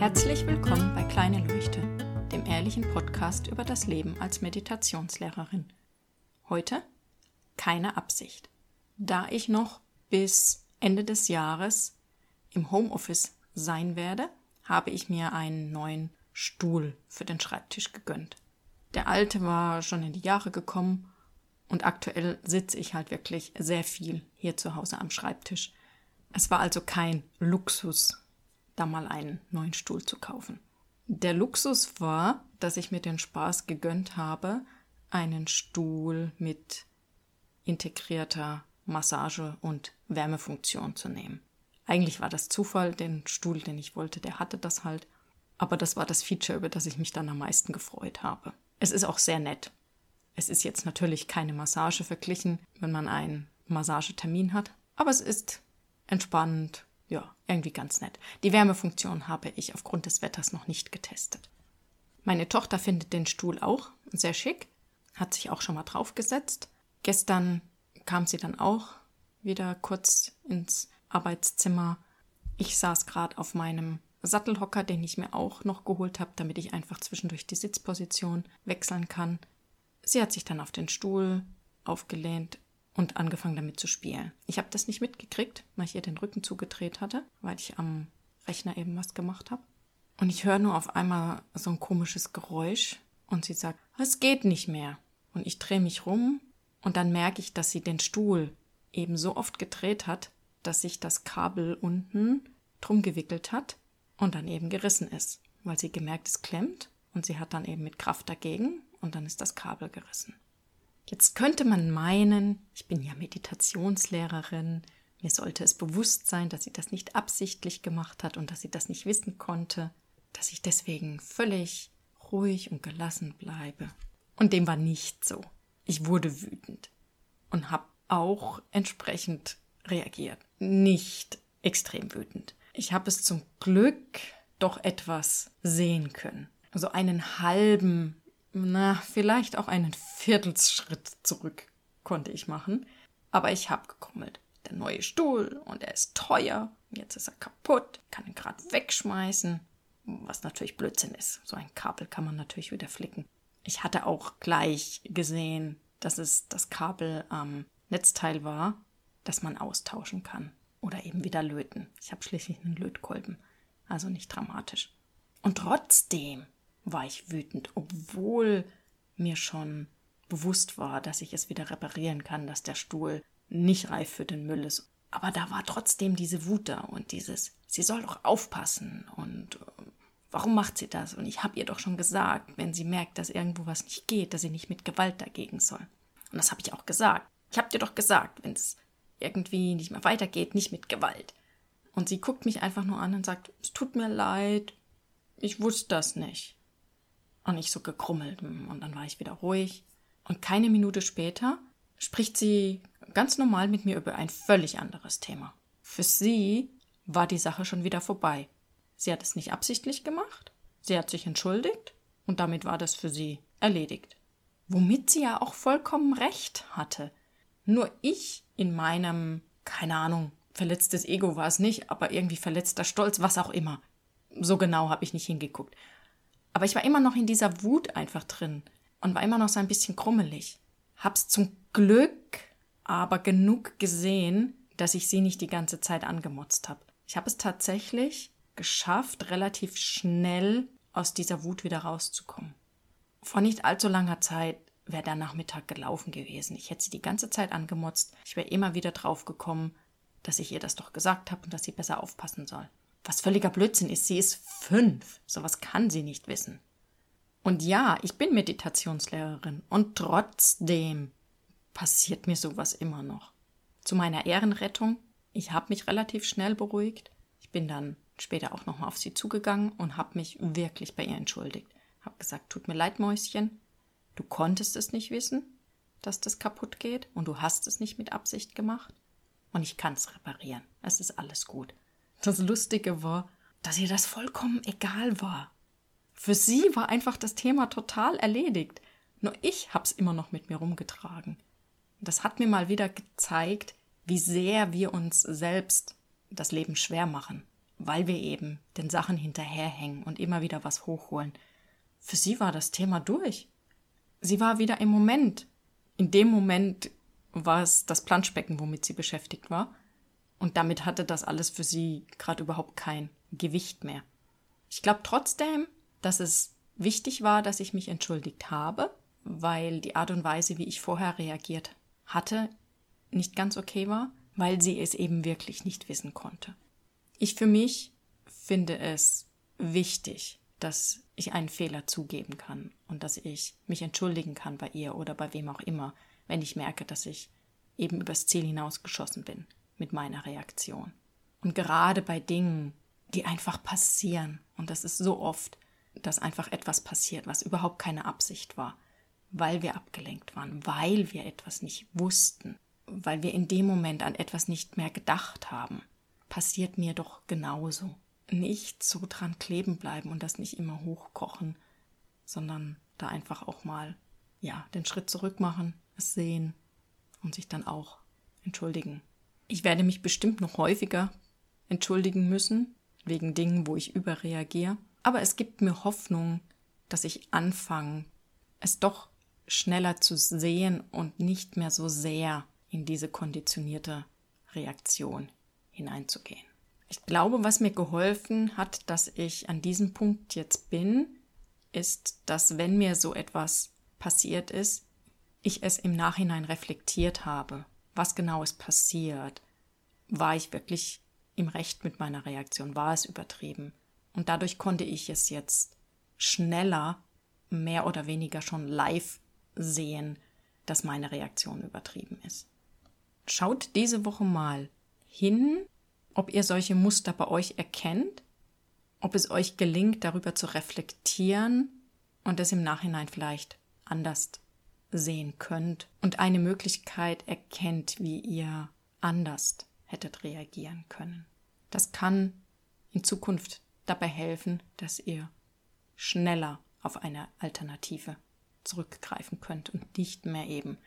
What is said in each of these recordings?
Herzlich willkommen bei Kleine Leuchte, dem ehrlichen Podcast über das Leben als Meditationslehrerin. Heute keine Absicht. Da ich noch bis Ende des Jahres im Homeoffice sein werde, habe ich mir einen neuen Stuhl für den Schreibtisch gegönnt. Der alte war schon in die Jahre gekommen und aktuell sitze ich halt wirklich sehr viel hier zu Hause am Schreibtisch. Es war also kein Luxus, da mal einen neuen Stuhl zu kaufen. Der Luxus war, dass ich mir den Spaß gegönnt habe, einen Stuhl mit integrierter Massage- und Wärmefunktion zu nehmen. Eigentlich war das Zufall, den Stuhl, den ich wollte, der hatte das halt. Aber das war das Feature, über das ich mich dann am meisten gefreut habe. Es ist auch sehr nett. Es ist jetzt natürlich keine Massage verglichen, wenn man einen Massagetermin hat, aber es ist entspannend, ja, irgendwie ganz nett. Die Wärmefunktion habe ich aufgrund des Wetters noch nicht getestet. Meine Tochter findet den Stuhl auch sehr schick, hat sich auch schon mal draufgesetzt. Gestern kam sie dann auch wieder kurz ins Arbeitszimmer. Ich saß gerade auf meinem Sattelhocker, den ich mir auch noch geholt habe, damit ich einfach zwischendurch die Sitzposition wechseln kann. Sie hat sich dann auf den Stuhl aufgelehnt und angefangen damit zu spielen. Ich habe das nicht mitgekriegt, weil ich ihr den Rücken zugedreht hatte, weil ich am Rechner eben was gemacht habe. Und ich höre nur auf einmal so ein komisches Geräusch und sie sagt, es geht nicht mehr. Und ich drehe mich rum und dann merke ich, dass sie den Stuhl eben so oft gedreht hat, dass sich das Kabel unten drum gewickelt hat und dann eben gerissen ist, weil sie gemerkt, es klemmt und sie hat dann eben mit Kraft dagegen und dann ist das Kabel gerissen. Jetzt könnte man meinen, ich bin ja Meditationslehrerin, mir sollte es bewusst sein, dass sie das nicht absichtlich gemacht hat und dass sie das nicht wissen konnte, dass ich deswegen völlig ruhig und gelassen bleibe. Und dem war nicht so. Ich wurde wütend und habe auch entsprechend reagiert. Nicht extrem wütend. Ich habe es zum Glück doch etwas sehen können. Also einen halben, na, vielleicht auch einen Viertelschritt zurück konnte ich machen. Aber ich habe gekrummelt. Der neue Stuhl und er ist teuer. Jetzt ist er kaputt. Kann ihn gerade wegschmeißen. Was natürlich Blödsinn ist. So ein Kabel kann man natürlich wieder flicken. Ich hatte auch gleich gesehen, dass es das Kabel am Netzteil war, das man austauschen kann. Oder eben wieder löten. Ich habe schließlich einen Lötkolben. Also nicht dramatisch. Und trotzdem war ich wütend, obwohl mir schon bewusst war, dass ich es wieder reparieren kann, dass der Stuhl nicht reif für den Müll ist. Aber da war trotzdem diese Wut da und dieses, sie soll doch aufpassen und äh, warum macht sie das? Und ich habe ihr doch schon gesagt, wenn sie merkt, dass irgendwo was nicht geht, dass sie nicht mit Gewalt dagegen soll. Und das habe ich auch gesagt. Ich habe dir doch gesagt, wenn es irgendwie nicht mehr weitergeht, nicht mit Gewalt. Und sie guckt mich einfach nur an und sagt, es tut mir leid, ich wusste das nicht. Und ich so gekrummelt und dann war ich wieder ruhig. Und keine Minute später spricht sie ganz normal mit mir über ein völlig anderes Thema. Für sie war die Sache schon wieder vorbei. Sie hat es nicht absichtlich gemacht, sie hat sich entschuldigt und damit war das für sie erledigt. Womit sie ja auch vollkommen recht hatte. Nur ich in meinem, keine Ahnung, verletztes Ego war es nicht, aber irgendwie verletzter Stolz, was auch immer. So genau habe ich nicht hingeguckt. Aber ich war immer noch in dieser Wut einfach drin und war immer noch so ein bisschen krummelig. Hab's zum Glück aber genug gesehen, dass ich sie nicht die ganze Zeit angemotzt habe. Ich habe es tatsächlich geschafft, relativ schnell aus dieser Wut wieder rauszukommen. Vor nicht allzu langer Zeit wäre der Nachmittag gelaufen gewesen. Ich hätte sie die ganze Zeit angemotzt. Ich wäre immer wieder drauf gekommen, dass ich ihr das doch gesagt habe und dass sie besser aufpassen soll. Was völliger Blödsinn ist, sie ist fünf. Sowas kann sie nicht wissen. Und ja, ich bin Meditationslehrerin und trotzdem passiert mir sowas immer noch. Zu meiner Ehrenrettung, ich habe mich relativ schnell beruhigt. Ich bin dann später auch nochmal auf sie zugegangen und habe mich wirklich bei ihr entschuldigt. Habe gesagt, tut mir leid, Mäuschen, Du konntest es nicht wissen, dass das kaputt geht und du hast es nicht mit Absicht gemacht. Und ich kann es reparieren. Es ist alles gut. Das Lustige war, dass ihr das vollkommen egal war. Für sie war einfach das Thema total erledigt. Nur ich hab's immer noch mit mir rumgetragen. Das hat mir mal wieder gezeigt, wie sehr wir uns selbst das Leben schwer machen. weil wir eben den Sachen hinterherhängen und immer wieder was hochholen. Für sie war das Thema durch. Sie war wieder im Moment. In dem Moment war es das Planschbecken, womit sie beschäftigt war. Und damit hatte das alles für sie gerade überhaupt kein Gewicht mehr. Ich glaube trotzdem, dass es wichtig war, dass ich mich entschuldigt habe, weil die Art und Weise, wie ich vorher reagiert hatte, nicht ganz okay war, weil sie es eben wirklich nicht wissen konnte. Ich für mich finde es wichtig, dass ich einen Fehler zugeben kann und dass ich mich entschuldigen kann bei ihr oder bei wem auch immer, wenn ich merke, dass ich eben übers Ziel hinausgeschossen bin mit meiner Reaktion. Und gerade bei Dingen, die einfach passieren, und das ist so oft, dass einfach etwas passiert, was überhaupt keine Absicht war, weil wir abgelenkt waren, weil wir etwas nicht wussten, weil wir in dem Moment an etwas nicht mehr gedacht haben, passiert mir doch genauso. Nicht so dran kleben bleiben und das nicht immer hochkochen, sondern da einfach auch mal, ja, den Schritt zurück machen, es sehen und sich dann auch entschuldigen. Ich werde mich bestimmt noch häufiger entschuldigen müssen, wegen Dingen, wo ich überreagiere. Aber es gibt mir Hoffnung, dass ich anfange, es doch schneller zu sehen und nicht mehr so sehr in diese konditionierte Reaktion hineinzugehen. Ich glaube, was mir geholfen hat, dass ich an diesem Punkt jetzt bin, ist, dass wenn mir so etwas passiert ist, ich es im Nachhinein reflektiert habe. Was genau ist passiert? War ich wirklich im Recht mit meiner Reaktion? War es übertrieben? Und dadurch konnte ich es jetzt schneller, mehr oder weniger schon live sehen, dass meine Reaktion übertrieben ist. Schaut diese Woche mal hin, ob ihr solche Muster bei euch erkennt, ob es euch gelingt, darüber zu reflektieren und es im Nachhinein vielleicht anders sehen könnt und eine Möglichkeit erkennt, wie ihr anders hättet reagieren können. Das kann in Zukunft dabei helfen, dass ihr schneller auf eine Alternative zurückgreifen könnt und nicht mehr eben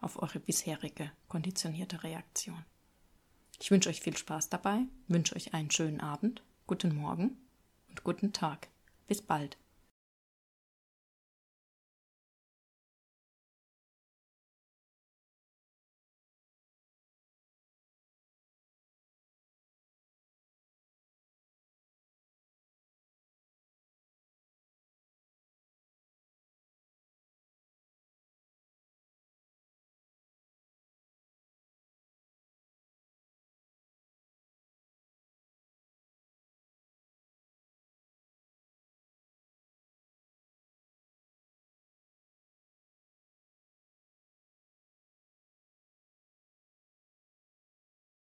auf eure bisherige konditionierte Reaktion. Ich wünsche euch viel Spaß dabei, wünsche euch einen schönen Abend, guten Morgen und guten Tag. Bis bald.